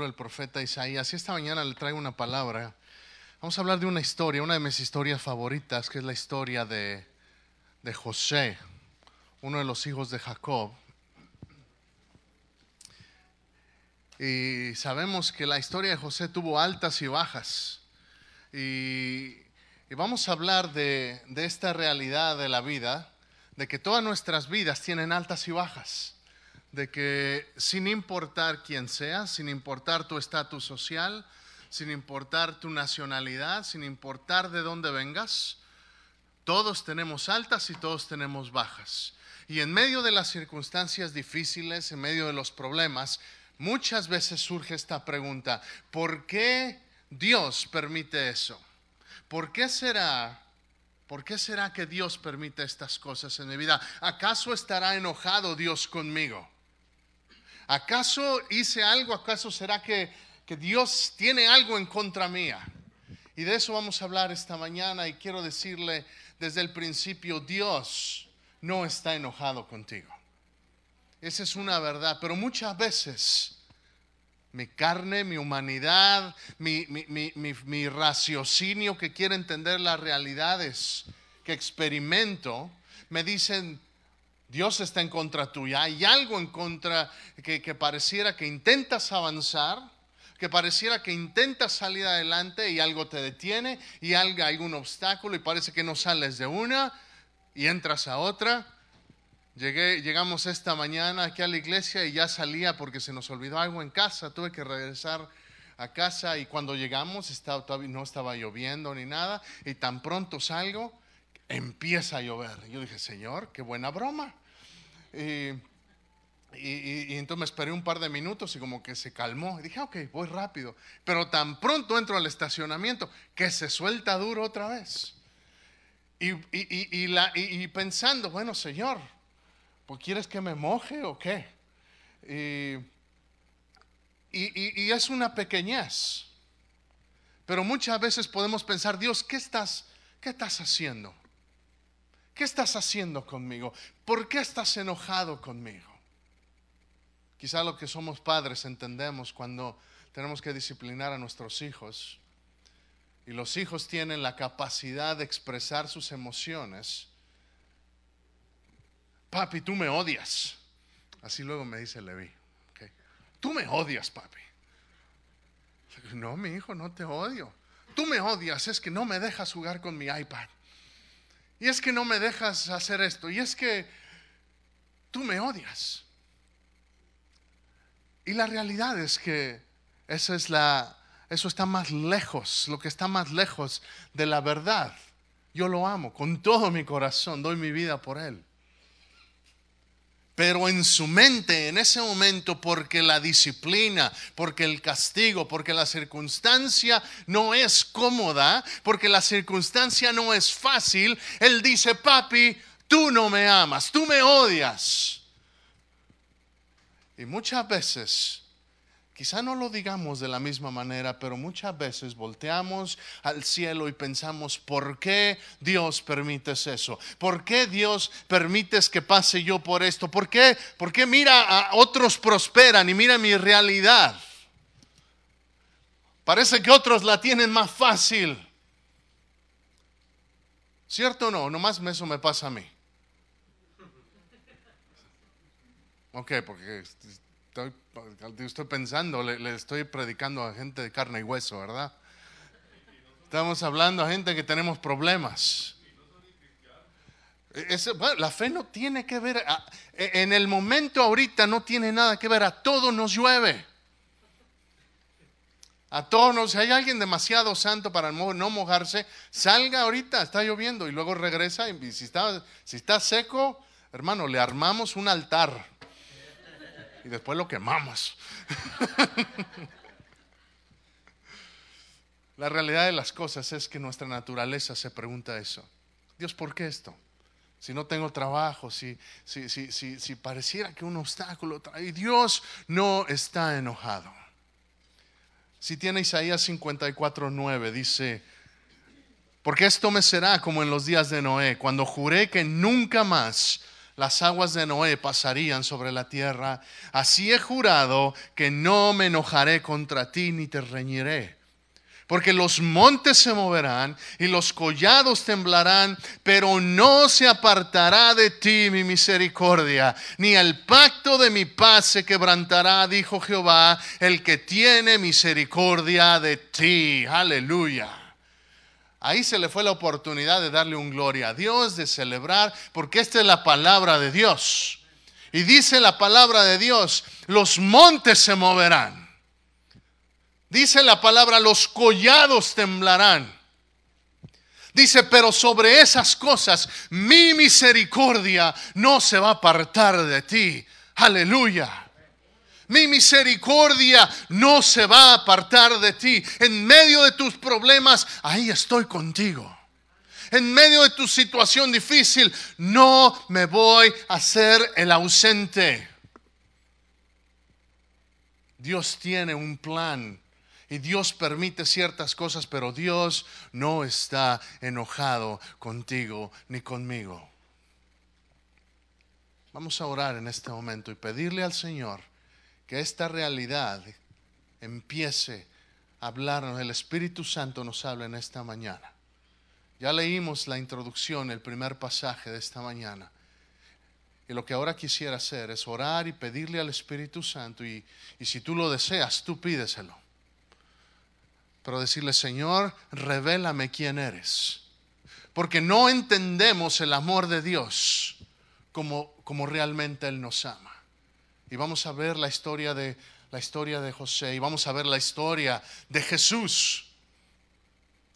libro del profeta Isaías y esta mañana le traigo una palabra. Vamos a hablar de una historia, una de mis historias favoritas, que es la historia de, José, uno de los hijos de Jacob. Y sabemos que la historia de José tuvo altas y bajas. Y, vamos a hablar de esta realidad de la vida, de que todas nuestras vidas tienen altas y bajas de que sin importar quién seas, sin importar tu estatus social, sin importar tu nacionalidad, sin importar de dónde vengas, todos tenemos altas y todos tenemos bajas. Y en medio de las circunstancias difíciles, en medio de los problemas, muchas veces surge esta pregunta, ¿por qué Dios permite eso? ¿Por qué será ¿Por qué será que Dios permite estas cosas en mi vida? ¿Acaso estará enojado Dios conmigo? ¿Acaso hice algo? ¿Acaso será que, que Dios tiene algo en contra mía? Y de eso vamos a hablar esta mañana y quiero decirle desde el principio, Dios no está enojado contigo. Esa es una verdad, pero muchas veces mi carne, mi humanidad, mi, mi, mi, mi, raciocinio que quiere entender las realidades que experimento, me dicen, Dios está en contra tuya. Hay algo en contra que, pareciera que intentas avanzar, que pareciera que intentas salir adelante y algo te detiene y algo, un obstáculo y parece que no sales de una y entras a otra. Llegué, llegamos esta mañana aquí a la iglesia y ya salía porque se nos olvidó algo en casa. Tuve que regresar a casa y cuando llegamos estaba, no estaba lloviendo ni nada y tan pronto salgo empieza a llover. Yo dije, Señor, qué buena broma. Y, entonces me esperé un par de minutos y como que se calmó. Y dije, ok, voy rápido. Pero tan pronto entro al estacionamiento que se suelta duro otra vez. Y, la, y pensando, bueno, Señor, pues ¿quieres que me moje o qué? y es una pequeñez. Pero muchas veces podemos pensar, Dios, ¿qué estás, qué estás haciendo? ¿Qué estás haciendo conmigo? ¿Por qué estás enojado conmigo? Quizá lo que somos padres entendemos cuando tenemos que disciplinar a nuestros hijos y los hijos tienen la capacidad de expresar sus emociones. Papi, tú me odias. Así luego me dice Levi. Tú me odias, papi. No, mi hijo, no te odio. Tú me odias, es que no me dejas jugar con mi iPad. Y es que no me dejas hacer esto. Y es que tú me odias. Y la realidad es que eso, es la, eso está más lejos, lo que está más lejos de la verdad. Yo lo amo con todo mi corazón, doy mi vida por él pero en su mente en ese momento, porque la disciplina, porque el castigo, porque la circunstancia no es cómoda, porque la circunstancia no es fácil, él dice, papi, tú no me amas, tú me odias. Y muchas veces Quizá no lo digamos de la misma manera, pero muchas veces volteamos al cielo y pensamos, ¿por qué Dios permites eso? ¿Por qué Dios permites que pase yo por esto? ¿Por qué? ¿Por qué mira a otros prosperan y mira mi realidad? Parece que otros la tienen más fácil. ¿Cierto o no? Nomás eso me pasa a mí. Ok, porque estoy, pensando, le, estoy predicando a gente de carne y hueso, ¿verdad? Estamos hablando a gente que tenemos problemas. la fe no tiene que ver, e, en el momento ahorita no tiene nada que ver, a todos nos llueve. A todos, si hay alguien demasiado santo para no mojarse, salga ahorita, está lloviendo y luego regresa y si está, si está seco, hermano, le armamos un altar y después lo quemamos. La realidad de las cosas es que nuestra naturaleza se pregunta eso. Dios, ¿por qué esto? Si no tengo trabajo, si, si, si, si pareciera que un obstáculo trae, Dios no está enojado. Si tiene Isaías 54, 9, dice, porque esto me será como en los días de Noé, cuando juré que nunca más las aguas de Noé pasarían sobre la tierra. Así he jurado que no me enojaré contra ti ni te reñiré. Porque los montes se moverán y los collados temblarán, pero no se apartará de ti mi misericordia, ni el pacto de mi paz se quebrantará, dijo Jehová, el que tiene misericordia de ti. Aleluya. Ahí se le fue la oportunidad de darle un gloria a Dios, de celebrar, porque esta es la palabra de Dios. Y dice la palabra de Dios, los montes se moverán. Dice la palabra, los collados temblarán. Dice, pero sobre esas cosas mi misericordia no se va a apartar de ti. Aleluya mi misericordia no se va a apartar de ti. En medio de tus problemas, ahí estoy contigo. En medio de tu situación difícil, no me voy a hacer el ausente. Dios tiene un plan y Dios permite ciertas cosas, pero Dios no está enojado contigo ni conmigo. Vamos a orar en este momento y pedirle al Señor que esta realidad empiece a hablarnos, el Espíritu Santo nos habla en esta mañana. Ya leímos la introducción, el primer pasaje de esta mañana. Y lo que ahora quisiera hacer es orar y pedirle al Espíritu Santo, y, y si tú lo deseas, tú pídeselo. Pero decirle, Señor, revélame quién eres. Porque no entendemos el amor de Dios como, como realmente Él nos ama y vamos a ver la historia de la historia de José y vamos a ver la historia de Jesús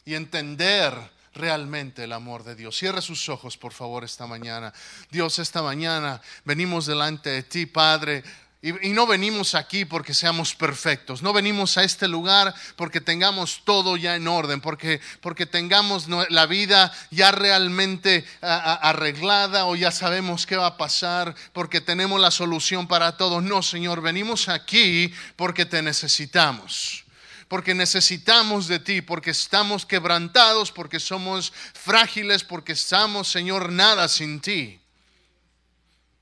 y entender realmente el amor de Dios. Cierre sus ojos, por favor, esta mañana. Dios, esta mañana venimos delante de ti, Padre, y, no venimos aquí porque seamos perfectos, no venimos a este lugar porque tengamos todo ya en orden, porque, porque tengamos la vida ya realmente arreglada o ya sabemos qué va a pasar, porque tenemos la solución para todo. No, Señor, venimos aquí porque te necesitamos porque necesitamos de ti, porque estamos quebrantados, porque somos frágiles, porque estamos, Señor, nada sin ti.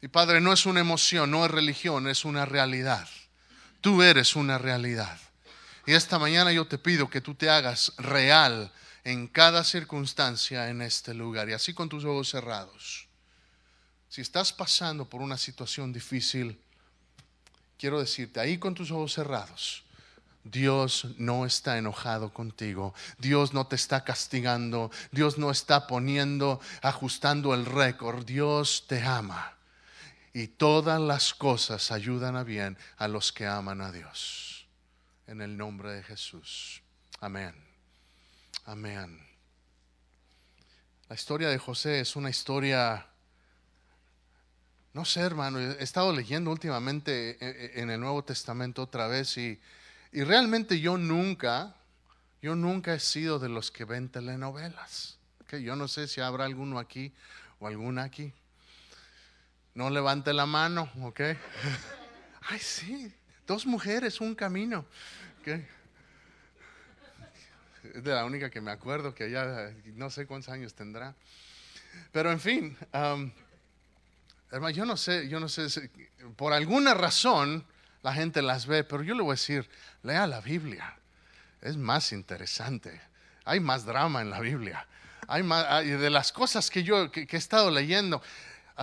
Y Padre, no es una emoción, no es religión, es una realidad. Tú eres una realidad. Y esta mañana yo te pido que tú te hagas real en cada circunstancia en este lugar. Y así con tus ojos cerrados. Si estás pasando por una situación difícil, quiero decirte, ahí con tus ojos cerrados, Dios no está enojado contigo. Dios no te está castigando. Dios no está poniendo, ajustando el récord. Dios te ama y todas las cosas ayudan a bien a los que aman a Dios. En el nombre de Jesús. Amén. Amén. La historia de José es una historia, no sé hermano, he estado leyendo últimamente eh, eh, en el Nuevo Testamento otra vez y, y realmente yo nunca, yo nunca he sido de los que ven telenovelas. Que yo no sé si habrá alguno aquí o alguna aquí. No levante la mano, ¿ok? Ay, sí, dos mujeres, un camino. Es de la única que me acuerdo que ya no sé cuántos años tendrá. Pero en fin, hermano, yo no sé, yo no sé, por alguna razón la gente las ve, pero yo le voy a decir, lea la Biblia. Es más interesante. Hay más drama en la Biblia. Hay más, de las cosas que yo que he estado leyendo,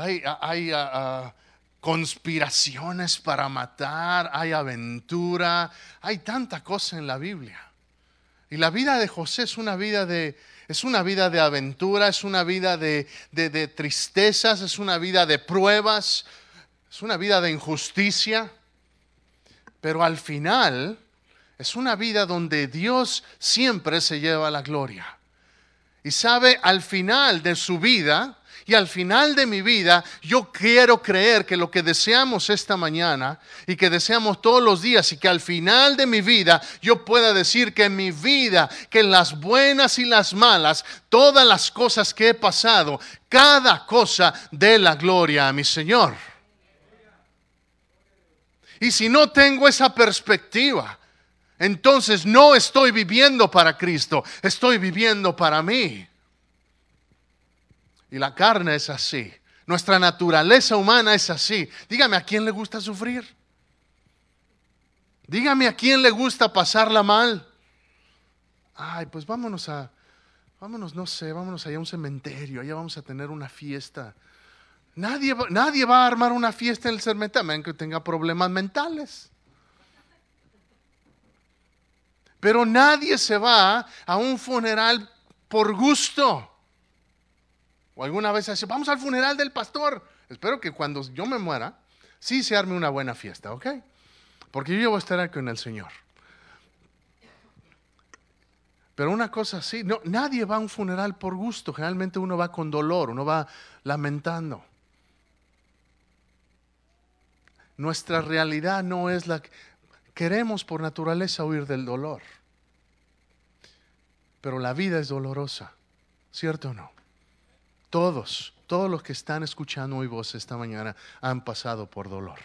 hay, conspiraciones para matar, hay aventura, hay tanta cosa en la Biblia. Y la vida de José es una vida de, es una vida de aventura, es una vida de, de tristezas, es una vida de pruebas, es una vida de injusticia. Pero al final es una vida donde Dios siempre se lleva la gloria. Y sabe, al final de su vida, y al final de mi vida, yo quiero creer que lo que deseamos esta mañana y que deseamos todos los días y que al final de mi vida yo pueda decir que en mi vida, que en las buenas y las malas, todas las cosas que he pasado, cada cosa de la gloria a mi Señor. Y si no tengo esa perspectiva, entonces no estoy viviendo para Cristo, estoy viviendo para mí. Y la carne es así. Nuestra naturaleza humana es así. Dígame, ¿a quién le gusta sufrir? Dígame, ¿a quién le gusta pasarla mal? Ay, pues vámonos a, vámonos, no sé, vámonos allá a un cementerio, allá vamos a tener una fiesta. Nadie, nadie va a armar una fiesta en el cementerio, a que tenga problemas mentales. Pero nadie se va a un funeral por gusto. O alguna vez dice, vamos al funeral del pastor. Espero que cuando yo me muera, sí se arme una buena fiesta, ¿ok? Porque yo voy a estar aquí con el Señor. Pero una cosa así, no, nadie va a un funeral por gusto. Generalmente uno va con dolor, uno va lamentando. Nuestra realidad no es la que queremos por naturaleza huir del dolor. Pero la vida es dolorosa, ¿cierto o no? Todos, todos los que están escuchando mi voz esta mañana han pasado por dolor.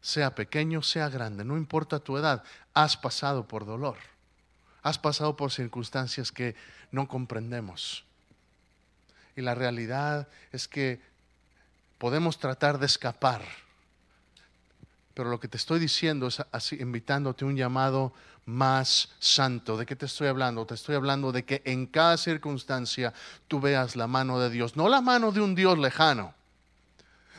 Sea pequeño, sea grande, no importa tu edad, has pasado por dolor. Has pasado por circunstancias que no comprendemos. Y la realidad es que podemos tratar de escapar pero lo que te estoy diciendo es así, invitándote a un llamado más santo. ¿De qué te estoy hablando? Te estoy hablando de que en cada circunstancia tú veas la mano de Dios, no la mano de un Dios lejano,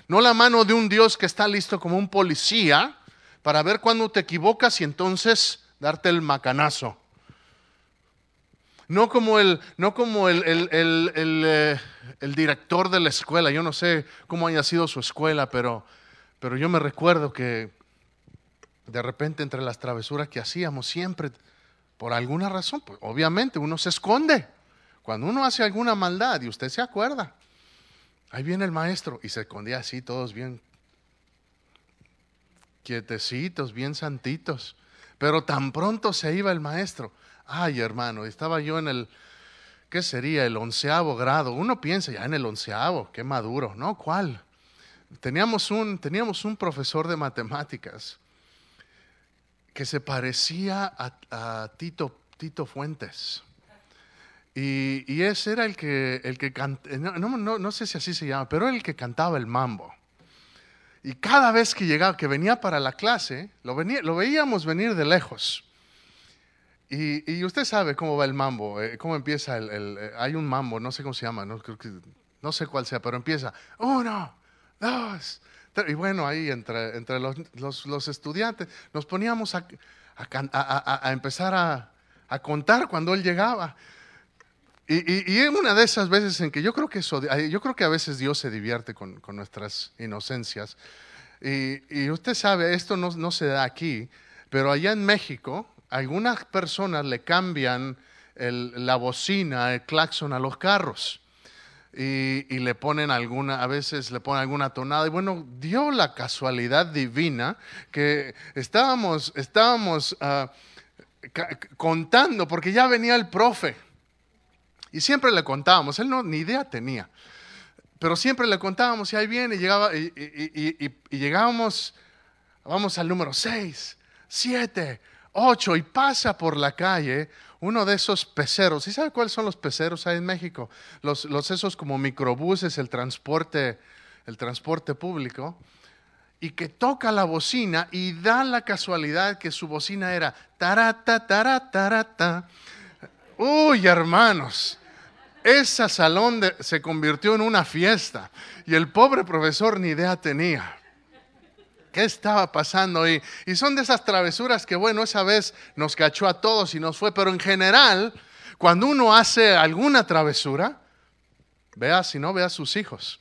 no la mano de un Dios que está listo como un policía para ver cuándo te equivocas y entonces darte el macanazo. No como el, no como el, el, eh, el director de la escuela, yo no sé cómo haya sido su escuela, pero pero yo me recuerdo que de repente entre las travesuras que hacíamos siempre, por alguna razón, pues obviamente uno se esconde. Cuando uno hace alguna maldad y usted se acuerda, ahí viene el maestro y se escondía así, todos bien quietecitos, bien santitos. Pero tan pronto se iba el maestro. Ay, hermano, estaba yo en el, ¿qué sería? El onceavo grado. Uno piensa ya en el onceavo, qué maduro, ¿no? ¿Cuál? Teníamos un, teníamos un profesor de matemáticas que se parecía a, Tito, Tito Fuentes. Y, ese era el que, el que no, sé si así se llama, pero el que cantaba el mambo. Y cada vez que llegaba, que venía para la clase, lo, venía, lo veíamos venir de lejos. Y, usted sabe cómo va el mambo, eh, cómo empieza el, eh, hay un mambo, no sé cómo se llama, no, creo que, no sé cuál sea, pero empieza, uno, dos. Y bueno, ahí entre, entre los, los, estudiantes nos poníamos a, a, empezar a, contar cuando él llegaba. Y, y, una de esas veces en que yo creo que, yo creo que a veces Dios se divierte con, con nuestras inocencias. Y, usted sabe, esto no, no, se da aquí, pero allá en México, algunas personas le cambian el, la bocina, el claxon a los carros y, le ponen alguna, a veces le ponen alguna tonada. Y bueno, dio la casualidad divina que estábamos, estábamos ah, contando, porque ya venía el profe. Y siempre le contábamos, él no, ni idea tenía. Pero siempre le contábamos y ahí viene llegaba, y, y llegábamos, vamos al número 6, 7, 8 y pasa por la calle uno de esos peceros. ¿Y sabe cuáles son los peceros ahí en México? Los, los esos como microbuses, el transporte, el transporte público. Y que toca la bocina y da la casualidad que su bocina era tarata, tarata, tarata. Uy, hermanos, ese salón se convirtió en una fiesta y el pobre profesor ni idea tenía. ¿Qué estaba pasando? Y, y son de esas travesuras que, bueno, esa vez nos cachó a todos y nos fue, pero en general, cuando uno hace alguna travesura, vea, si no, vea a sus hijos.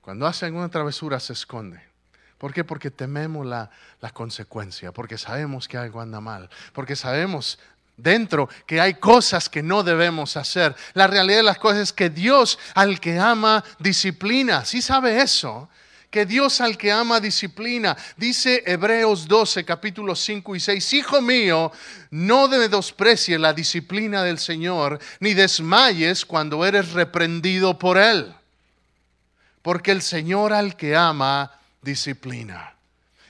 Cuando hace alguna travesura se esconde. ¿Por qué? Porque tememos la, la consecuencia, porque sabemos que algo anda mal, porque sabemos dentro que hay cosas que no debemos hacer. La realidad de las cosas es que Dios al que ama disciplina. ¿Sí sabe eso? Que Dios al que ama disciplina. Dice Hebreos 12, capítulos 5 y 6, Hijo mío, no desprecie la disciplina del Señor, ni desmayes cuando eres reprendido por Él. Porque el Señor al que ama disciplina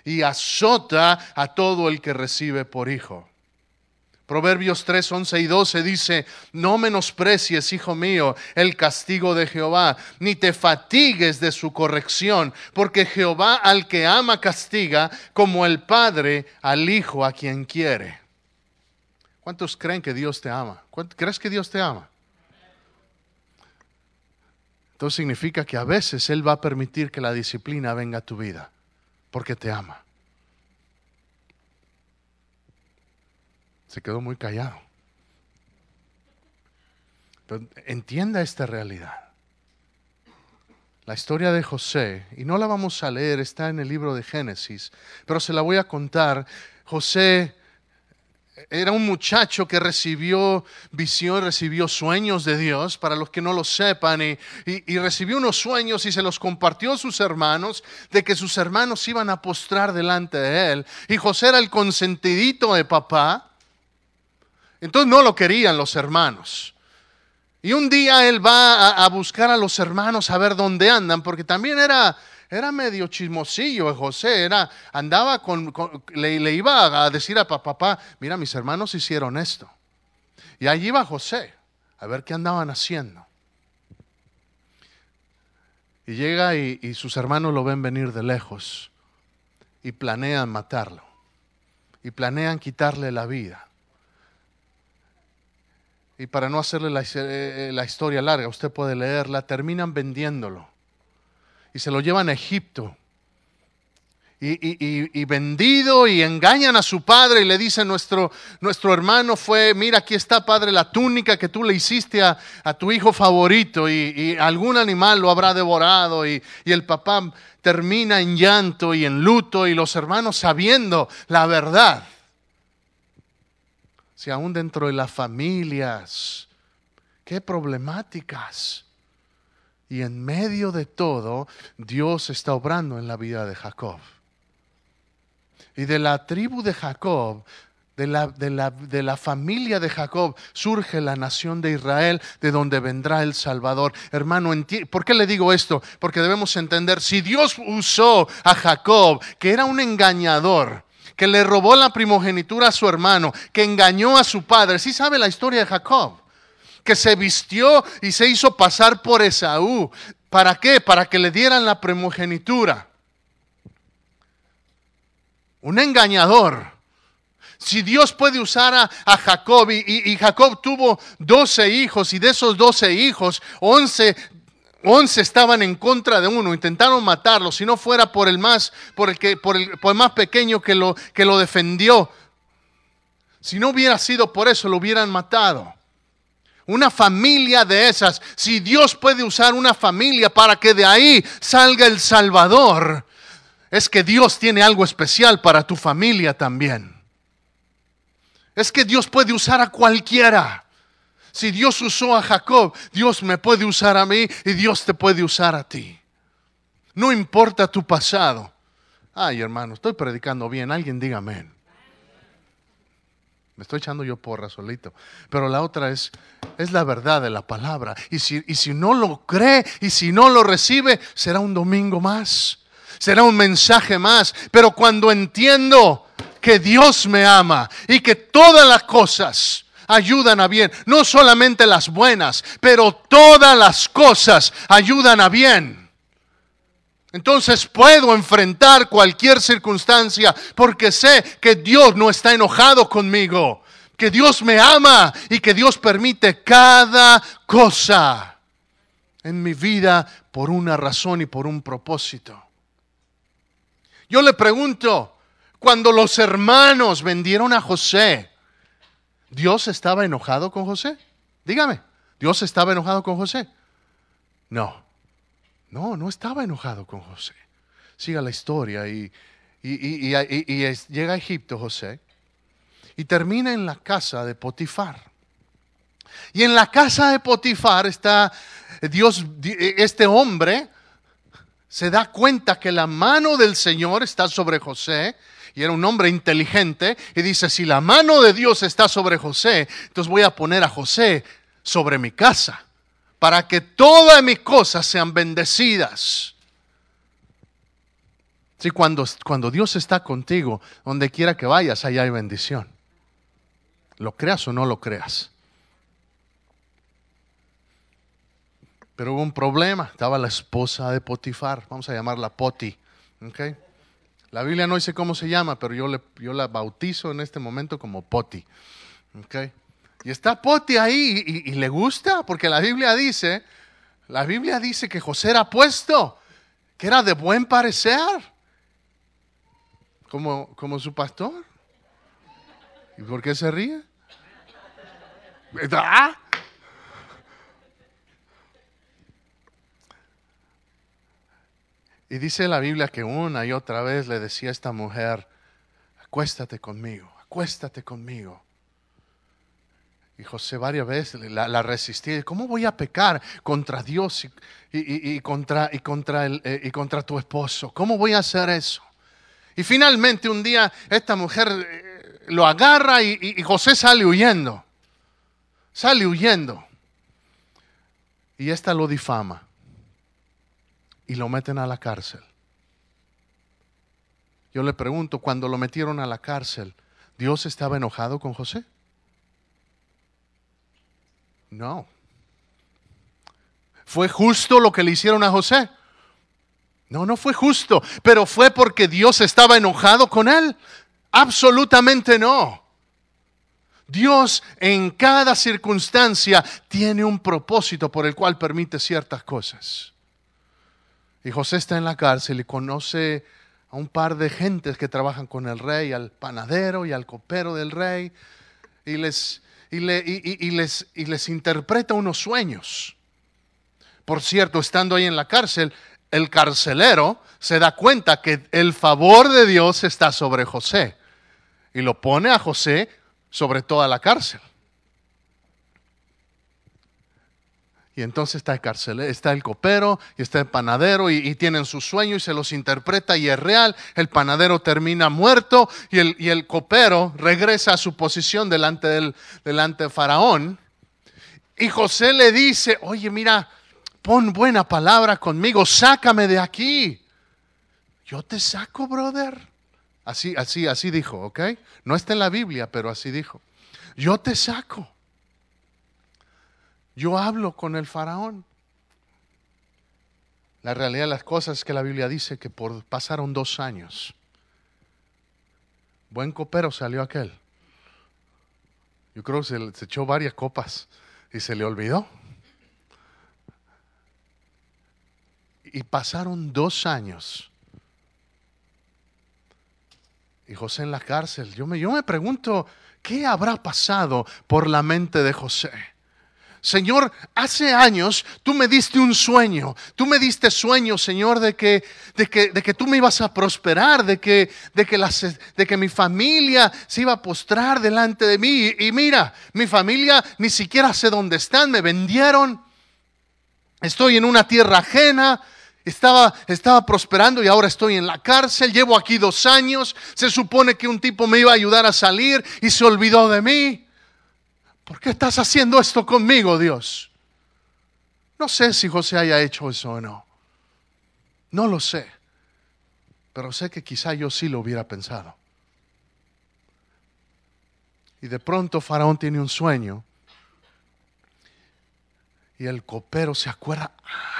y azota a todo el que recibe por hijo. Proverbios 3, 11 y 12 dice, no menosprecies, hijo mío, el castigo de Jehová, ni te fatigues de su corrección, porque Jehová al que ama castiga, como el Padre al Hijo a quien quiere. ¿Cuántos creen que Dios te ama? ¿Crees que Dios te ama? Entonces significa que a veces Él va a permitir que la disciplina venga a tu vida, porque te ama. Se quedó muy callado. entienda esta realidad. La historia de José, y no la vamos a leer, está en el libro de Génesis, pero se la voy a contar. José era un muchacho que recibió visión, recibió sueños de Dios, para los que no lo sepan, y, recibió unos sueños y se los compartió a sus hermanos, de que sus hermanos iban a postrar delante de él. Y José era el consentidito de papá, entonces no lo querían los hermanos. Y un día él va a, buscar a los hermanos a ver dónde andan, porque también era, era medio chismosillo José, era, andaba con, le, iba a decir a papá, mira, mis hermanos hicieron esto. Y allí iba José, a ver qué andaban haciendo. Y llega y sus hermanos lo ven venir de lejos y planean matarlo. Y planean quitarle la vida. Y para no hacerle la, eh, la, historia larga, usted puede leerla, terminan vendiéndolo. Y se lo llevan a Egipto. Y, y, y, vendido y engañan a su padre y le dicen, nuestro, nuestro hermano fue, mira, aquí está padre la túnica que tú le hiciste a, a tu hijo favorito y, algún animal lo habrá devorado y, el papá termina en llanto y en luto y los hermanos sabiendo la verdad si aún dentro de las familias, qué problemáticas. Y en medio de todo, Dios está obrando en la vida de Jacob. Y de la tribu de Jacob, de la, de, la, de la, familia de Jacob surge la nación de Israel, de donde vendrá el Salvador. Hermano, ¿por qué le digo esto? Porque debemos entender, si Dios usó a Jacob, que era un engañador, que le robó la primogenitura a su hermano, que engañó a su padre. Sí sabe la historia de Jacob, que se vistió y se hizo pasar por Esaú. ¿Para qué? Para que le dieran la primogenitura. Un engañador. Si Dios puede usar a, Jacob y, y, Jacob tuvo doce hijos y de esos doce hijos, once Once estaban en contra de uno, intentaron matarlo, si no fuera por el más, por el, que, por el, más pequeño que lo, que lo defendió. Si no hubiera sido por eso, lo hubieran matado. Una familia de esas, si Dios puede usar una familia para que de ahí salga el Salvador, es que Dios tiene algo especial para tu familia también. Es que Dios puede usar a cualquiera. Si Dios usó a Jacob, Dios me puede usar a mí y Dios te puede usar a ti. No importa tu pasado. Ay, hermano, estoy predicando bien. Alguien diga amén. Me estoy echando yo porra solito. Pero la otra es, es la verdad de la palabra. Y si, y si no lo cree y si no lo recibe, será un domingo más. Será un mensaje más. Pero cuando entiendo que Dios me ama y que todas las cosas ayudan a bien. No solamente las buenas, pero todas las cosas ayudan a bien. Entonces puedo enfrentar cualquier circunstancia porque sé que Dios no está enojado conmigo, que Dios me ama y que Dios permite cada cosa en mi vida por una razón y por un propósito. Yo le pregunto, cuando los hermanos vendieron a José, ¿Dios estaba enojado con José? Dígame, ¿Dios estaba enojado con José? No, no, no estaba enojado con José. Siga la historia y, llega a Egipto José y termina en la casa de Potifar. Y en la casa de Potifar está Dios, este hombre se da cuenta que la mano del Señor está sobre José y era un hombre inteligente, y dice, si la mano de Dios está sobre José, entonces voy a poner a José sobre mi casa, para que todas mis cosas sean bendecidas. Sí, cuando, cuando Dios está contigo, donde quiera que vayas, allá hay bendición. Lo creas o no lo creas. Pero hubo un problema. Estaba la esposa de Potifar. Vamos a llamarla Poti. ¿okay? La Biblia no dice cómo se llama, pero yo, la bautizo en este momento como Poti. ¿okay? Y está Poti ahí y, le gusta, porque la Biblia dice, la Biblia dice que José era puesto, que era de buen parecer, como, su pastor. ¿Y por qué se ríe? ¿Verdad? Y dice la Biblia que una y otra vez le decía a esta mujer, acuéstate conmigo, acuéstate conmigo. Y José varias veces la, resistía. ¿Cómo voy a pecar contra Dios y, contra, y, contra el, eh, y contra tu esposo? ¿Cómo voy a hacer eso? Y finalmente un día esta mujer eh, lo agarra y José sale huyendo. Sale huyendo. Y esta lo difama y lo meten a la cárcel. Yo le pregunto, cuando lo metieron a la cárcel, ¿Dios estaba enojado con José? No. ¿Fue justo lo que le hicieron a José? No, no fue justo, pero fue porque Dios estaba enojado con él. Absolutamente no. Dios en cada circunstancia tiene un propósito por el cual permite ciertas cosas. Y José está en la cárcel y conoce a un par de gentes que trabajan con el rey, al panadero y al copero del rey, y les, y, les, y les interpreta unos sueños. Por cierto, estando ahí en la cárcel, el carcelero se da cuenta que el favor de Dios está sobre José y lo pone a José sobre toda la cárcel. Y entonces está el está el copero y está el panadero y, tienen su sueño y se los interpreta y es real. El panadero termina muerto y el, y el copero regresa a su posición delante, del, delante de Faraón. Y José le dice, oye, mira, pon buena palabra conmigo, sácame de aquí. Yo te saco, brother. Así, así, así dijo, ¿ok? No está en la Biblia, pero así dijo. Yo te saco. Yo hablo con el faraón. La realidad de las cosas es que la Biblia dice que por, pasaron dos años. Buen copero salió aquel. Yo creo que se, se echó varias copas y se le olvidó. Y pasaron dos años. Y José en la cárcel. Yo me, yo me pregunto, ¿qué habrá pasado por la mente de José? Señor, hace años tú me diste un sueño, tú me diste sueño, Señor, de que, de que, de que tú me ibas a prosperar, de que, de, que de que mi familia se iba a postrar delante de mí. Y, y mira, mi familia ni siquiera sé dónde están, me vendieron, estoy en una tierra ajena, estaba, estaba, prosperando y ahora estoy en la cárcel, llevo aquí dos años, se supone que un tipo me iba a ayudar a salir y se olvidó de mí. ¿Por qué estás haciendo esto conmigo, Dios? No sé si José haya hecho eso o no. No lo sé. Pero sé que quizá yo sí lo hubiera pensado. Y de pronto Faraón tiene un sueño. Y el copero se acuerda,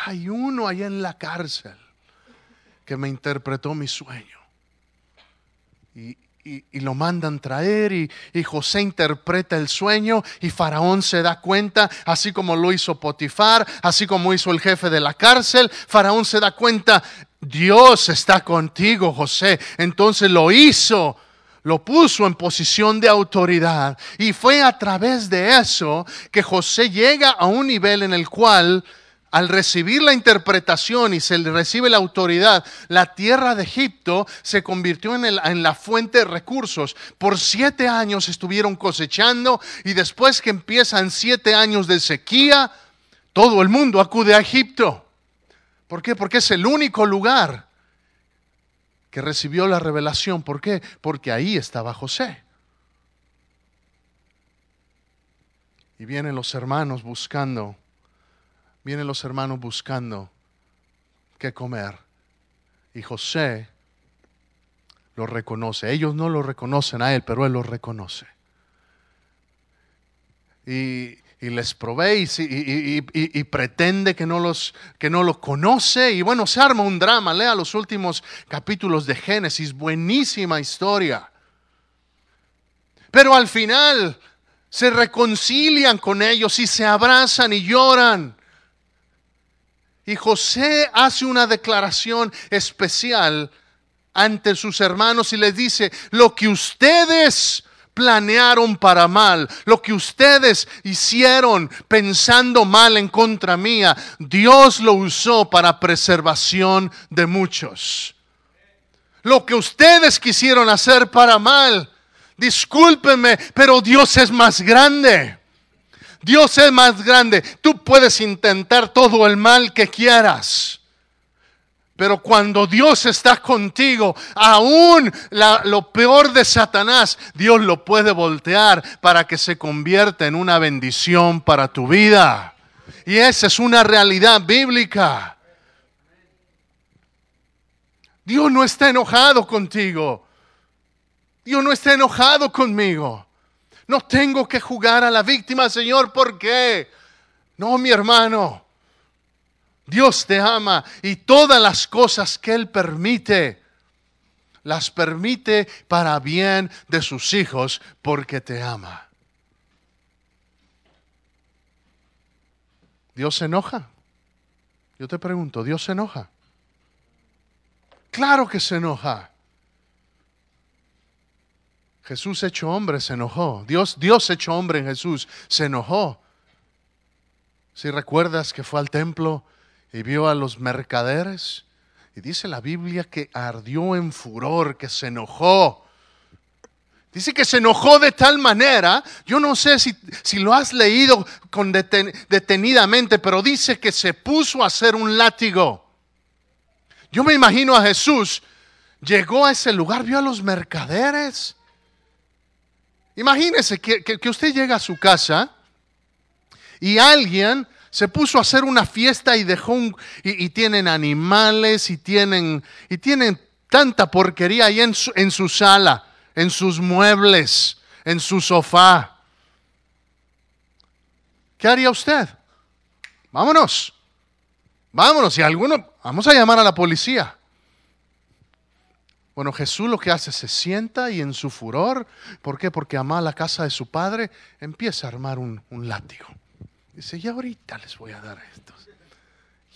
hay uno allá en la cárcel que me interpretó mi sueño. Y, y, lo mandan traer y, y, José interpreta el sueño y Faraón se da cuenta, así como lo hizo Potifar, así como hizo el jefe de la cárcel, Faraón se da cuenta, Dios está contigo, José. Entonces lo hizo, lo puso en posición de autoridad y fue a través de eso que José llega a un nivel en el cual al recibir la interpretación y se le recibe la autoridad, la tierra de Egipto se convirtió en, la fuente de recursos. Por siete años estuvieron cosechando y después que empiezan siete años de sequía, todo el mundo acude a Egipto. ¿Por qué? Porque es el único lugar que recibió la revelación. ¿Por qué? Porque ahí estaba José. Y vienen los hermanos buscando vienen los hermanos buscando qué comer. Y José lo reconoce. Ellos no lo reconocen a él, pero él lo reconoce. y, les provee y, pretende que no, los, que no lo conoce. Y bueno, se arma un drama. Lea los últimos capítulos de Génesis. Buenísima historia. Pero al final se reconcilian con ellos y se abrazan y lloran. Y José hace una declaración especial ante sus hermanos y les dice, lo que ustedes planearon para mal, lo que ustedes hicieron pensando mal en contra mía, Dios lo usó para preservación de muchos. Lo que ustedes quisieron hacer para mal, discúlpenme, pero Dios es más grande. Dios es más grande. Tú puedes intentar todo el mal que quieras. Pero cuando Dios está contigo, aún lo peor de Satanás, Dios lo puede voltear para que se convierta en una bendición para tu vida. Y esa es una realidad bíblica. Dios no está enojado contigo. Dios no está enojado conmigo. No tengo que jugar a la víctima, Señor, ¿por qué? No, mi hermano. Dios te ama y todas las cosas que Él permite, las permite para bien de sus hijos porque te ama. ¿Dios se enoja? Yo te pregunto, ¿Dios se enoja? Claro que se enoja. Jesús hecho hombre se enojó. Dios, Dios hecho hombre en Jesús se enojó. Si recuerdas que fue al templo y vio a los mercaderes, y dice la Biblia que ardió en furor, que se enojó. Dice que se enojó de tal manera, yo no sé si, si lo has leído con detenidamente, pero dice que se puso a hacer un látigo. Yo me imagino a Jesús, llegó a ese lugar, vio a los mercaderes Imagínese que, usted llega a su casa y alguien se puso a hacer una fiesta y dejó un, y, tienen animales y tienen, y tienen tanta porquería ahí en su, en su sala, en sus muebles, en su sofá. ¿Qué haría usted? Vámonos. Vámonos. Y alguno, vamos a llamar a la policía. Bueno, Jesús lo que hace, se sienta y en su furor, ¿por qué? Porque ama la casa de su padre, empieza a armar un, látigo. Dice, y ahorita les voy a dar estos.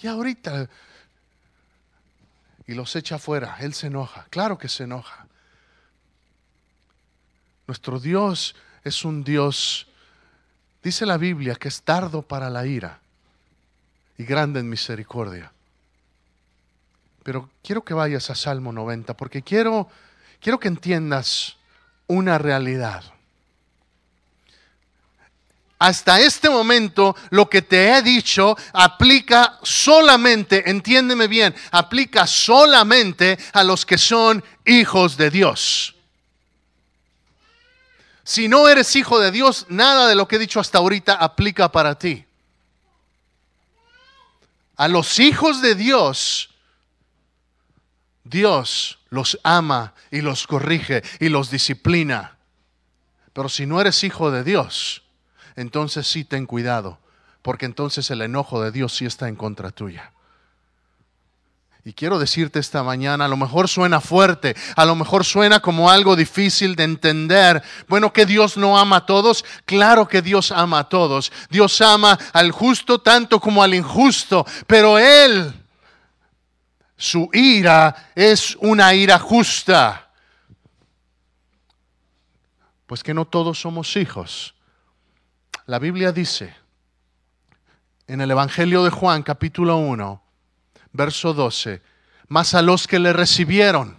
Y ahorita. Y los echa afuera. Él se enoja. Claro que se enoja. Nuestro Dios es un Dios, dice la Biblia, que es tardo para la ira y grande en misericordia. Pero quiero que vayas a Salmo 90 porque quiero, quiero que entiendas una realidad. Hasta este momento lo que te he dicho aplica solamente, entiéndeme bien, aplica solamente a los que son hijos de Dios. Si no eres hijo de Dios, nada de lo que he dicho hasta ahorita aplica para ti. A los hijos de Dios Dios los ama y los corrige y los disciplina. Pero si no eres hijo de Dios, entonces sí ten cuidado, porque entonces el enojo de Dios sí está en contra tuya. Y quiero decirte esta mañana, a lo mejor suena fuerte, a lo mejor suena como algo difícil de entender. Bueno, que Dios no ama a todos. Claro que Dios ama a todos. Dios ama al justo tanto como al injusto, pero Él su ira es una ira justa. Pues que no todos somos hijos. La Biblia dice en el Evangelio de Juan capítulo 1, verso 12, mas a los que le recibieron,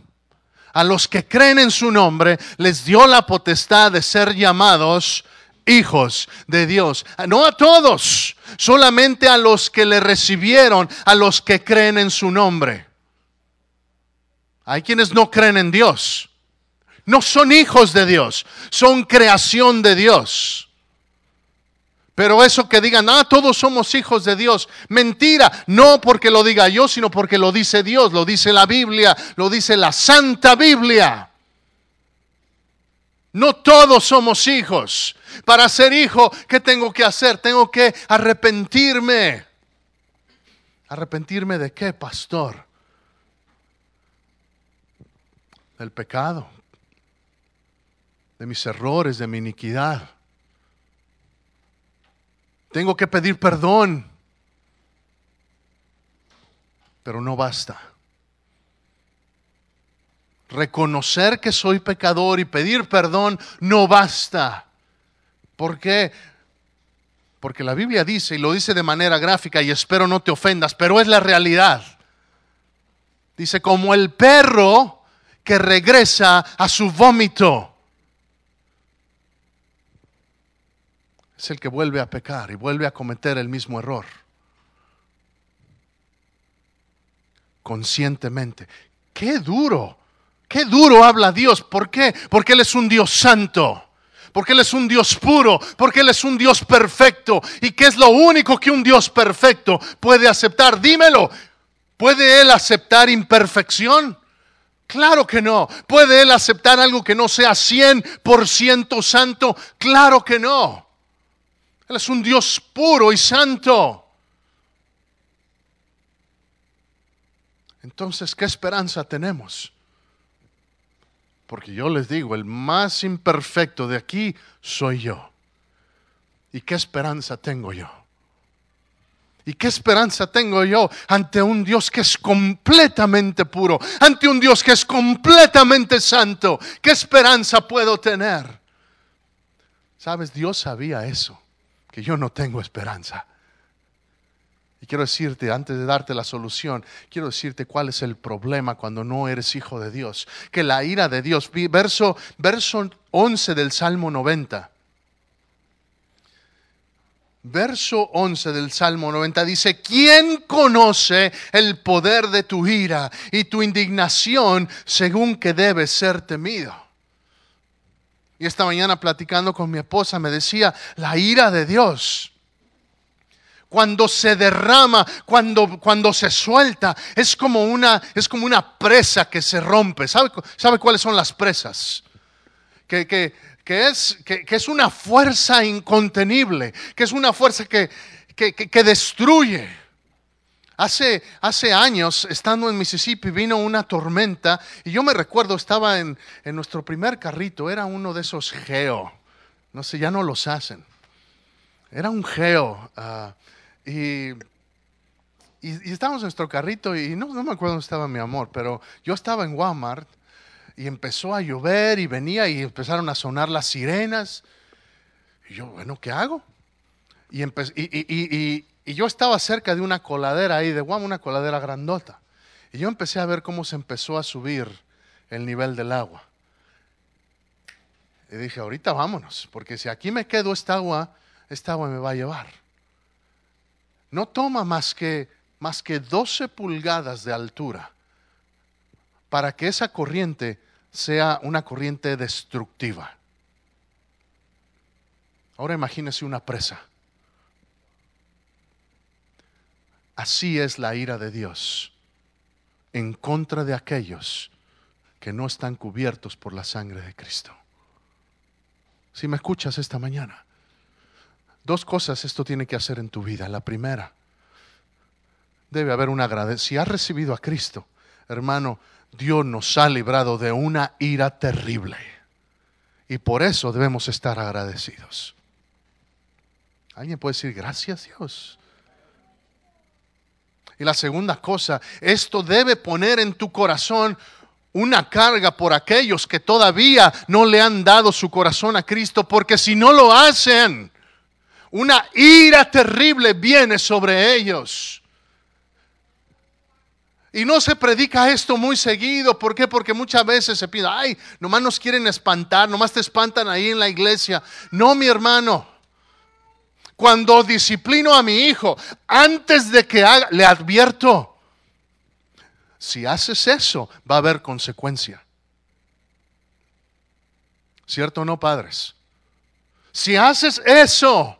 a los que creen en su nombre, les dio la potestad de ser llamados hijos de Dios. No a todos, solamente a los que le recibieron, a los que creen en su nombre. Hay quienes no creen en Dios. No son hijos de Dios, son creación de Dios. Pero eso que digan, ah, todos somos hijos de Dios, mentira, no porque lo diga yo, sino porque lo dice Dios, lo dice la Biblia, lo dice la Santa Biblia. No todos somos hijos. Para ser hijo, ¿qué tengo que hacer? Tengo que arrepentirme. ¿Arrepentirme de qué, pastor? Del pecado, de mis errores, de mi iniquidad. Tengo que pedir perdón. Pero no basta. Reconocer que soy pecador y pedir perdón no basta. ¿Por qué? Porque la Biblia dice, y lo dice de manera gráfica, y espero no te ofendas, pero es la realidad. Dice, como el perro que regresa a su vómito. es el que vuelve a pecar y vuelve a cometer el mismo error. Conscientemente. Qué duro, qué duro habla Dios. ¿Por qué? Porque Él es un Dios santo. Porque Él es un Dios puro, porque Él es un Dios perfecto. ¿Y qué es lo único que un Dios perfecto puede aceptar? Dímelo. ¿Puede Él aceptar imperfección? Claro que no. ¿Puede Él aceptar algo que no sea 100% santo? Claro que no. Él es un Dios puro y santo. Entonces, ¿qué esperanza tenemos? Porque yo les digo, el más imperfecto de aquí soy yo. ¿Y qué esperanza tengo yo? ¿Y qué esperanza tengo yo ante un Dios que es completamente puro, ante un Dios que es completamente santo? ¿Qué esperanza puedo tener? Sabes, Dios sabía eso que yo no tengo esperanza. Y quiero decirte, antes de darte la solución, quiero decirte cuál es el problema cuando no eres hijo de Dios. Que la ira de Dios, verso, verso 11 del Salmo 90. Verso 11 del Salmo 90 dice, ¿quién conoce el poder de tu ira y tu indignación según que debe ser temido? Y esta mañana platicando con mi esposa me decía, la ira de Dios, cuando se derrama, cuando, cuando se suelta, es como, una, es como una presa que se rompe. ¿Sabe, sabe cuáles son las presas? Que, que, que es, que, es una fuerza incontenible, que es una fuerza que, que destruye. Hace, hace años, estando en Mississippi, vino una tormenta y yo me recuerdo, estaba en, nuestro primer carrito, era uno de esos geo, no sé, ya no los hacen. Era un geo. Ah, y, y, estábamos en nuestro carrito y no, no me acuerdo dónde estaba mi amor, pero yo estaba en Walmart y empezó a llover y venía y empezaron a sonar las sirenas. Y yo, bueno, ¿qué hago? Y, y, yo estaba cerca de una coladera ahí de Guam, una coladera grandota. Y yo empecé a ver cómo se empezó a subir el nivel del agua. Y dije, ahorita vámonos, porque si aquí me quedo esta agua, esta agua me va a llevar. No toma más que, más que 12 pulgadas de altura para que esa corriente sea una corriente destructiva. Ahora imagínese una presa. Así es la ira de Dios en contra de aquellos que no están cubiertos por la sangre de Cristo. Si me escuchas esta mañana, dos cosas esto tiene que hacer en tu vida. La primera, debe haber un agradecimiento. Si has recibido a Cristo, hermano, Dios nos ha librado de una ira terrible. Y por eso debemos estar agradecidos. ¿Alguien puede decir gracias Dios? Y la segunda cosa, esto debe poner en tu corazón una carga por aquellos que todavía no le han dado su corazón a Cristo, porque si no lo hacen, una ira terrible viene sobre ellos. Y no se predica esto muy seguido. ¿Por qué? Porque muchas veces se pide, ay, nomás nos quieren espantar, nomás te espantan ahí en la iglesia. No, mi hermano cuando disciplino a mi hijo, antes de que haga, le advierto, si haces eso, va a haber consecuencia. ¿Cierto o no, padres? Si haces eso,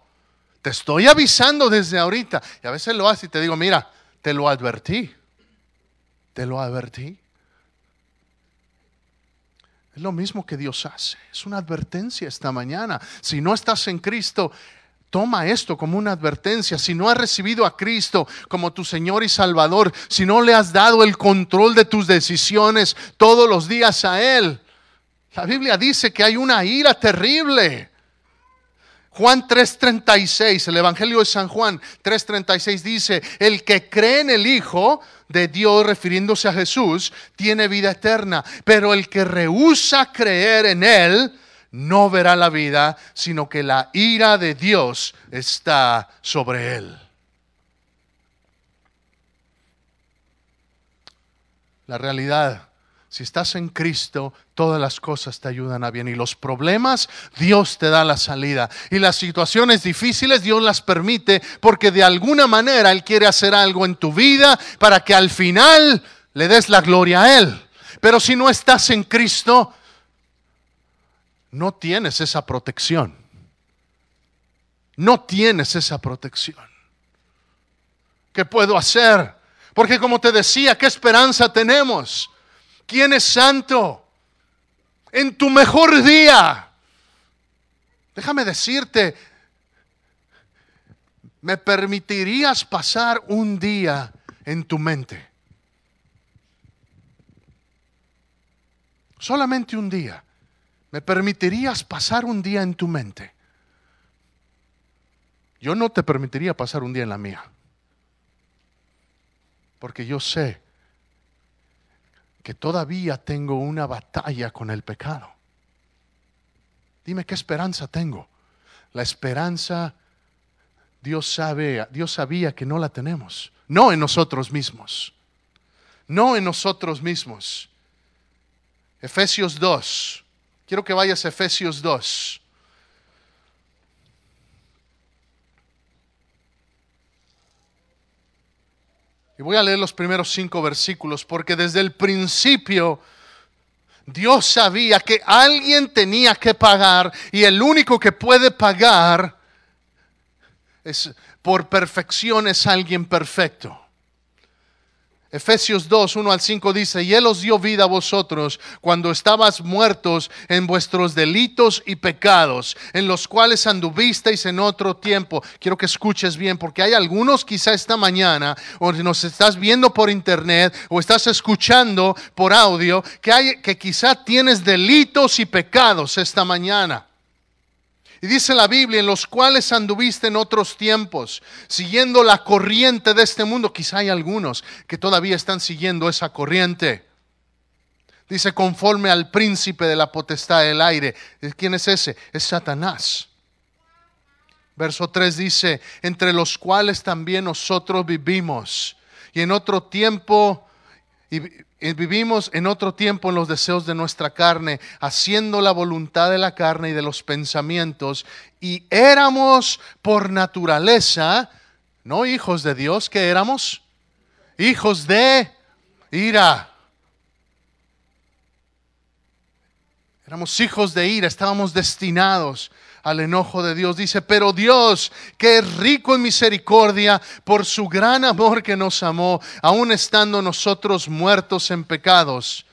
te estoy avisando desde ahorita. Y a veces lo haces y te digo, mira, te lo advertí. Te lo advertí. Es lo mismo que Dios hace. Es una advertencia esta mañana. Si no estás en Cristo, Toma esto como una advertencia. Si no has recibido a Cristo como tu Señor y Salvador, si no le has dado el control de tus decisiones todos los días a Él, la Biblia dice que hay una ira terrible. Juan 3:36, el Evangelio de San Juan 3:36 dice, el que cree en el Hijo de Dios, refiriéndose a Jesús, tiene vida eterna, pero el que rehúsa creer en Él, no verá la vida, sino que la ira de Dios está sobre él. La realidad, si estás en Cristo, todas las cosas te ayudan a bien. Y los problemas, Dios te da la salida. Y las situaciones difíciles, Dios las permite porque de alguna manera Él quiere hacer algo en tu vida para que al final le des la gloria a Él. Pero si no estás en Cristo, no tienes esa protección. No tienes esa protección. ¿Qué puedo hacer? Porque como te decía, ¿qué esperanza tenemos? ¿Quién es santo? En tu mejor día. Déjame decirte, ¿me permitirías pasar un día en tu mente? Solamente un día ¿Me permitirías pasar un día en tu mente? Yo no te permitiría pasar un día en la mía. Porque yo sé que todavía tengo una batalla con el pecado. Dime qué esperanza tengo. La esperanza, Dios sabe, Dios sabía que no la tenemos. No en nosotros mismos. No en nosotros mismos. Efesios 2, Quiero que vayas a Efesios 2. Y voy a leer los primeros cinco versículos porque desde el principio Dios sabía que alguien tenía que pagar y el único que puede pagar es por perfección es alguien perfecto. Efesios 2, 1 al 5 dice, y Él os dio vida a vosotros cuando estabas muertos en vuestros delitos y pecados, en los cuales anduvisteis en otro tiempo. Quiero que escuches bien, porque hay algunos quizá esta mañana, o nos estás viendo por internet, o estás escuchando por audio, que, hay, que quizá tienes delitos y pecados esta mañana. Y dice la Biblia, en los cuales anduviste en otros tiempos, siguiendo la corriente de este mundo. Quizá hay algunos que todavía están siguiendo esa corriente. Dice, conforme al príncipe de la potestad del aire. ¿Quién es ese? Es Satanás. Verso 3 dice, entre los cuales también nosotros vivimos. Y en otro tiempo y vivimos en otro tiempo en los deseos de nuestra carne, haciendo la voluntad de la carne y de los pensamientos, y éramos por naturaleza, no hijos de Dios, que éramos hijos de ira. Éramos hijos de ira, estábamos destinados al enojo de Dios. Dice, pero Dios, que es rico en misericordia, por su gran amor que nos amó, aun estando nosotros muertos en pecados,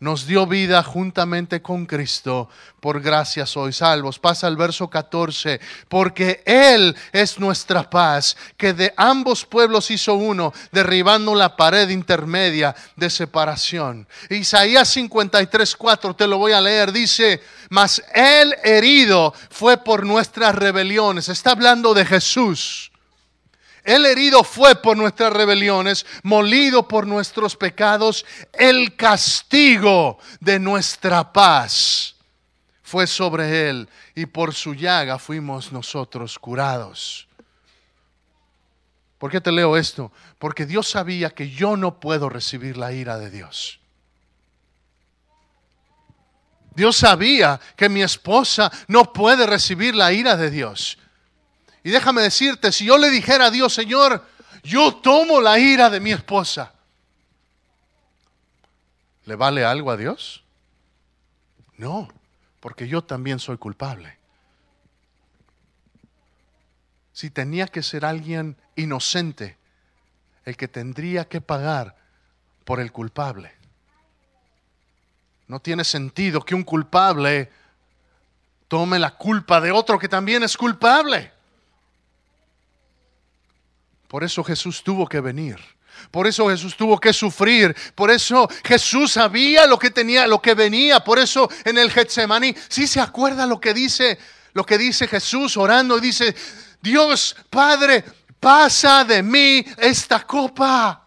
nos dio vida juntamente con Cristo, por gracia sois salvos. Pasa al verso 14, porque Él es nuestra paz, que de ambos pueblos hizo uno, derribando la pared intermedia de separación. Isaías 53, 4, te lo voy a leer, dice, mas Él herido fue por nuestras rebeliones. Está hablando de Jesús el herido fue por nuestras rebeliones, molido por nuestros pecados. El castigo de nuestra paz fue sobre él y por su llaga fuimos nosotros curados. ¿Por qué te leo esto? Porque Dios sabía que yo no puedo recibir la ira de Dios. Dios sabía que mi esposa no puede recibir la ira de Dios. Y déjame decirte, si yo le dijera a Dios, Señor, yo tomo la ira de mi esposa, ¿le vale algo a Dios? No, porque yo también soy culpable. Si tenía que ser alguien inocente el que tendría que pagar por el culpable. No tiene sentido que un culpable tome la culpa de otro que también es culpable. Por eso Jesús tuvo que venir. Por eso Jesús tuvo que sufrir. Por eso Jesús sabía lo que tenía, lo que venía. Por eso en el Getsemaní, si se acuerda lo que dice, lo que dice Jesús orando y dice, Dios Padre, pasa de mí esta copa.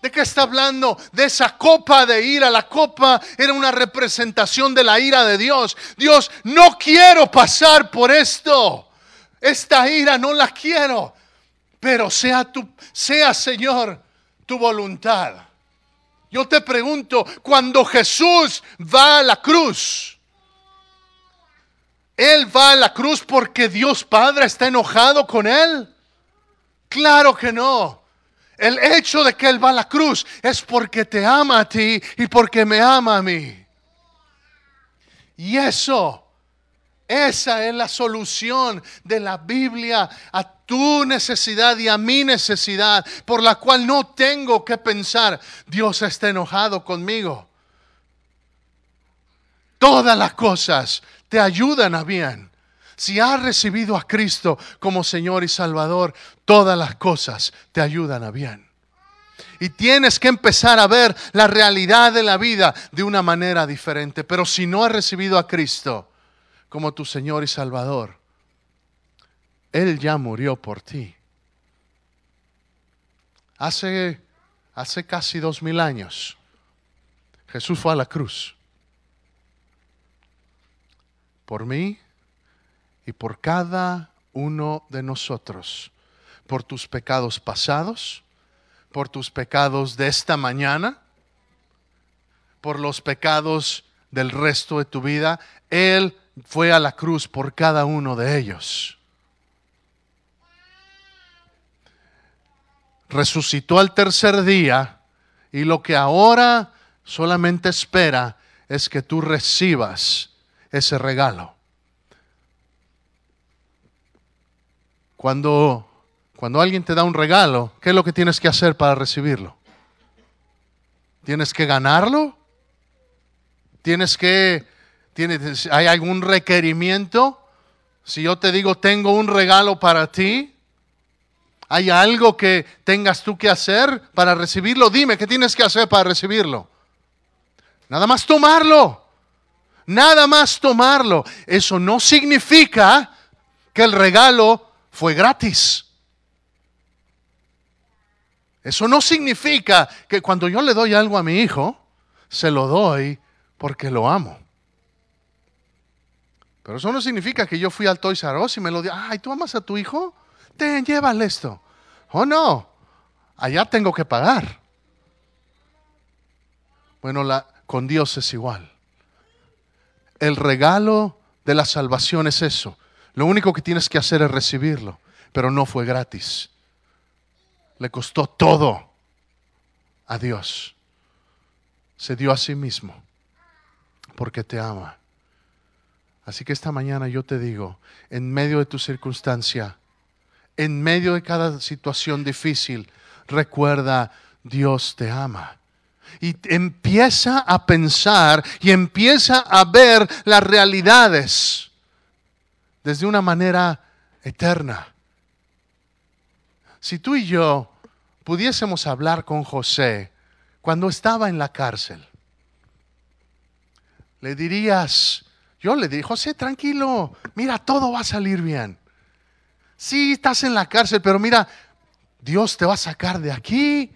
¿De qué está hablando? De esa copa de ira. La copa era una representación de la ira de Dios. Dios, no quiero pasar por esto. Esta ira no la quiero. Pero sea tu, sea Señor, tu voluntad. Yo te pregunto, cuando Jesús va a la cruz, ¿Él va a la cruz porque Dios Padre está enojado con Él? Claro que no. El hecho de que Él va a la cruz es porque te ama a ti y porque me ama a mí. Y eso, esa es la solución de la Biblia a tu necesidad y a mi necesidad, por la cual no tengo que pensar, Dios está enojado conmigo. Todas las cosas te ayudan a bien. Si has recibido a Cristo como Señor y Salvador, todas las cosas te ayudan a bien. Y tienes que empezar a ver la realidad de la vida de una manera diferente. Pero si no has recibido a Cristo como tu Señor y Salvador, Él ya murió por ti. Hace, hace casi dos mil años, Jesús fue a la cruz. Por mí y por cada uno de nosotros, por tus pecados pasados, por tus pecados de esta mañana, por los pecados del resto de tu vida. Él fue a la cruz por cada uno de ellos. Resucitó al tercer día y lo que ahora solamente espera es que tú recibas ese regalo. Cuando, cuando alguien te da un regalo, ¿qué es lo que tienes que hacer para recibirlo? ¿Tienes que ganarlo? ¿Tienes que, tienes, hay algún requerimiento? Si yo te digo, tengo un regalo para ti, ¿hay algo que tengas tú que hacer para recibirlo? Dime, ¿qué tienes que hacer para recibirlo? Nada más tomarlo. Nada más tomarlo. Eso no significa que el regalo fue gratis. Eso no significa que cuando yo le doy algo a mi hijo, se lo doy porque lo amo. Pero eso no significa que yo fui al Toys R Us y me lo di, ay, ¿tú amas a tu hijo? Ten, llévale esto. Oh, no, allá tengo que pagar. Bueno, con Dios es igual. El regalo de la salvación es eso. Lo único que tienes que hacer es recibirlo, pero no fue gratis. Le costó todo a Dios. Se dio a sí mismo porque te ama. Así que esta mañana yo te digo, en medio de tu circunstancia, en medio de cada situación difícil, recuerda, Dios te ama. Y empieza a pensar y empieza a ver las realidades desde una manera eterna. Si tú y yo pudiésemos hablar con José cuando estaba en la cárcel, le dirías, yo le dije, José, tranquilo, mira, todo va a salir bien. Sí, estás en la cárcel, pero mira, Dios te va a sacar de aquí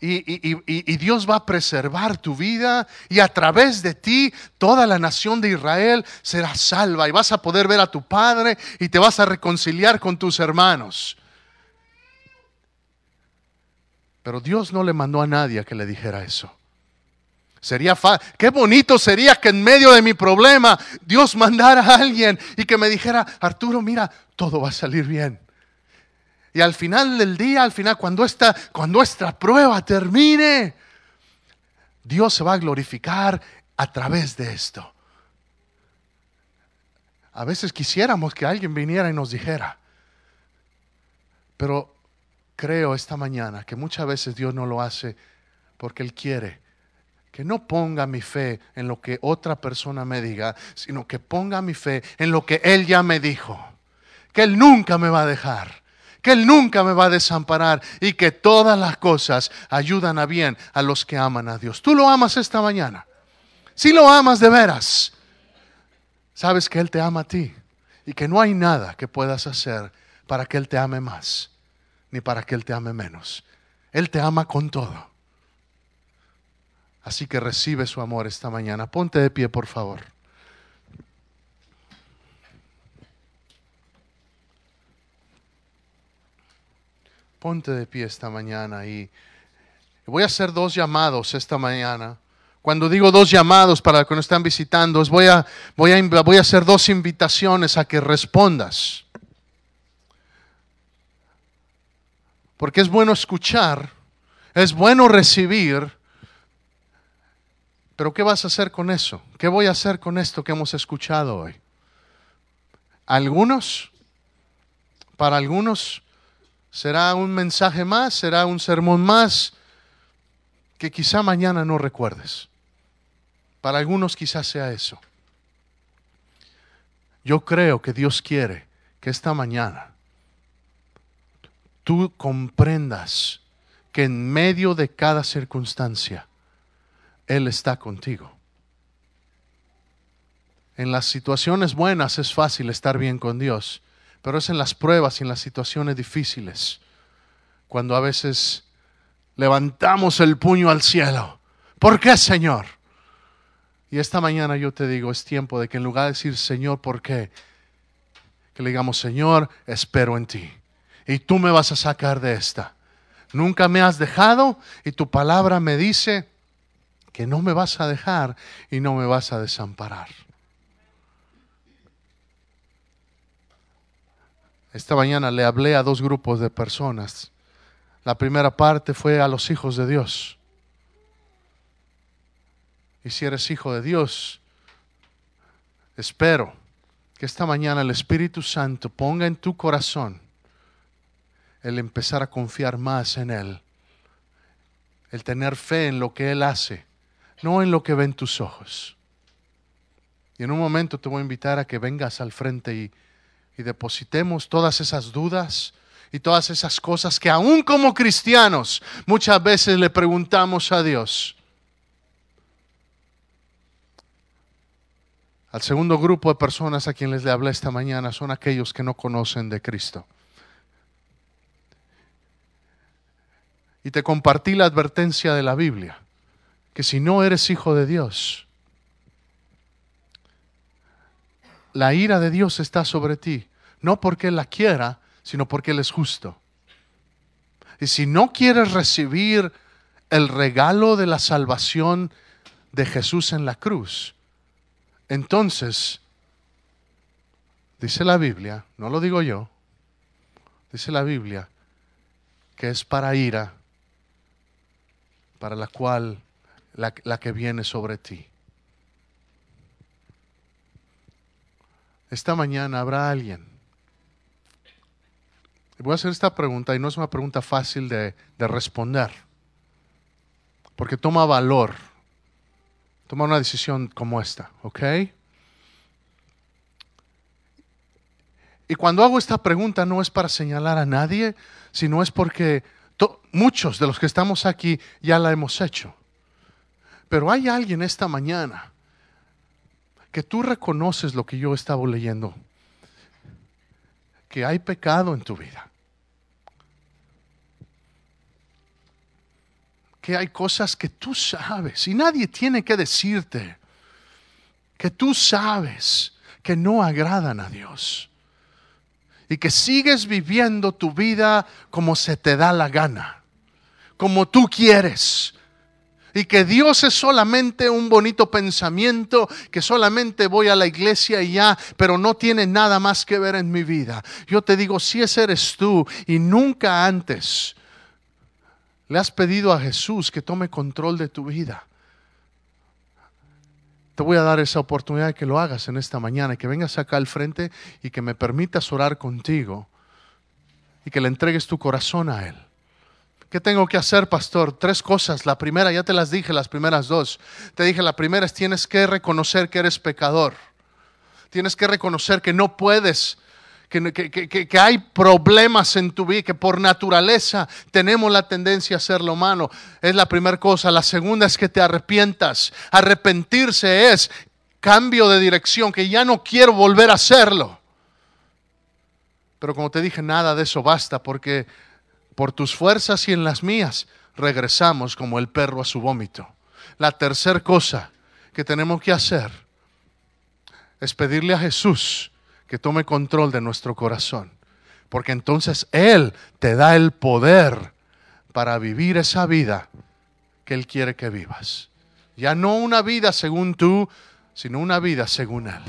y, Dios va a preservar tu vida y a través de ti toda la nación de Israel será salva y vas a poder ver a tu Padre y te vas a reconciliar con tus hermanos. Pero Dios no le mandó a nadie que le dijera eso. Sería qué bonito sería que en medio de mi problema Dios mandara a alguien y que me dijera, Arturo, mira, todo va a salir bien. Y al final del día, al final, cuando esta, cuando esta prueba termine, Dios se va a glorificar a través de esto. A veces quisiéramos que alguien viniera y nos dijera, pero creo esta mañana que muchas veces Dios no lo hace porque Él quiere que no ponga mi fe en lo que otra persona me diga, sino que ponga mi fe en lo que Él ya me dijo, que Él nunca me va a dejar, que Él nunca me va a desamparar y que todas las cosas ayudan a bien a los que aman a Dios. ¿Tú lo amas esta mañana? Si lo amas de veras, sabes que Él te ama a ti y que no hay nada que puedas hacer para que Él te ame más, ni para que Él te ame menos. Él te ama con todo. Así que recibe su amor esta mañana. Ponte de pie, por favor. Ponte de pie esta mañana y voy a hacer dos llamados esta mañana. Cuando digo dos llamados para los que nos están visitando, voy a, voy, a, voy a hacer dos invitaciones a que respondas. Porque es bueno escuchar, es bueno recibir, pero ¿qué vas a hacer con eso? ¿Qué voy a hacer con esto que hemos escuchado hoy? Algunos, para algunos, será un mensaje más, será un sermón más que quizá mañana no recuerdes. Para algunos quizás sea eso. Yo creo que Dios quiere que esta mañana tú comprendas que en medio de cada circunstancia Él está contigo. En las situaciones buenas es fácil estar bien con Dios, pero es en las pruebas y en las situaciones difíciles cuando a veces levantamos el puño al cielo. ¿Por qué, Señor? Y esta mañana yo te digo, es tiempo de que en lugar de decir, Señor, ¿por qué? Que le digamos, Señor, espero en ti. Y tú me vas a sacar de esta. Nunca me has dejado y tu palabra me dice que no me vas a dejar y no me vas a desamparar. Esta mañana le hablé a dos grupos de personas. La primera parte fue a los hijos de Dios. Y si eres hijo de Dios, espero que esta mañana el Espíritu Santo ponga en tu corazón el empezar a confiar más en Él, el tener fe en lo que Él hace, no en lo que ven tus ojos. Y en un momento te voy a invitar a que vengas al frente y, y depositemos todas esas dudas y todas esas cosas que aún como cristianos muchas veces le preguntamos a Dios. Al segundo grupo de personas a quienes le hablé esta mañana son aquellos que no conocen de Cristo. Y te compartí la advertencia de la Biblia, que si no eres hijo de Dios, la ira de Dios está sobre ti, no porque Él la quiera, sino porque Él es justo. Y si no quieres recibir el regalo de la salvación de Jesús en la cruz, entonces, dice la Biblia, no lo digo yo, dice la Biblia, que es para ira, para la cual, la, que viene sobre ti. Esta mañana habrá alguien. Voy a hacer esta pregunta y no es una pregunta fácil de, de responder, porque toma valor Toma una decisión como esta, ¿ok? Y cuando hago esta pregunta no es para señalar a nadie, sino es porque muchos de los que estamos aquí ya la hemos hecho. Pero hay alguien esta mañana que tú reconoces lo que yo estaba leyendo, que hay pecado en tu vida. que hay cosas que tú sabes y nadie tiene que decirte que tú sabes que no agradan a Dios y que sigues viviendo tu vida como se te da la gana, como tú quieres. Y que Dios es solamente un bonito pensamiento, que solamente voy a la iglesia y ya, pero no tiene nada más que ver en mi vida. Yo te digo, si ese eres tú y nunca antes le has pedido a Jesús que tome control de tu vida. Te voy a dar esa oportunidad de que lo hagas en esta mañana, que vengas acá al frente y que me permitas orar contigo y que le entregues tu corazón a Él. ¿Qué tengo que hacer, pastor? Tres cosas. La primera, ya te las dije, las primeras dos. Te dije, la primera es tienes que reconocer que eres pecador. Tienes que reconocer que no puedes, que, que, que, hay problemas en tu vida, que por naturaleza tenemos la tendencia a hacer lo malo. Es la primera cosa. La segunda es que te arrepientas. Arrepentirse es cambio de dirección, que ya no quiero volver a hacerlo. Pero como te dije, nada de eso basta, porque por tus fuerzas y en las mías regresamos como el perro a su vómito. La tercera cosa que tenemos que hacer es pedirle a Jesús que tome control de nuestro corazón, porque entonces Él te da el poder para vivir esa vida que Él quiere que vivas. Ya no una vida según tú, sino una vida según Él.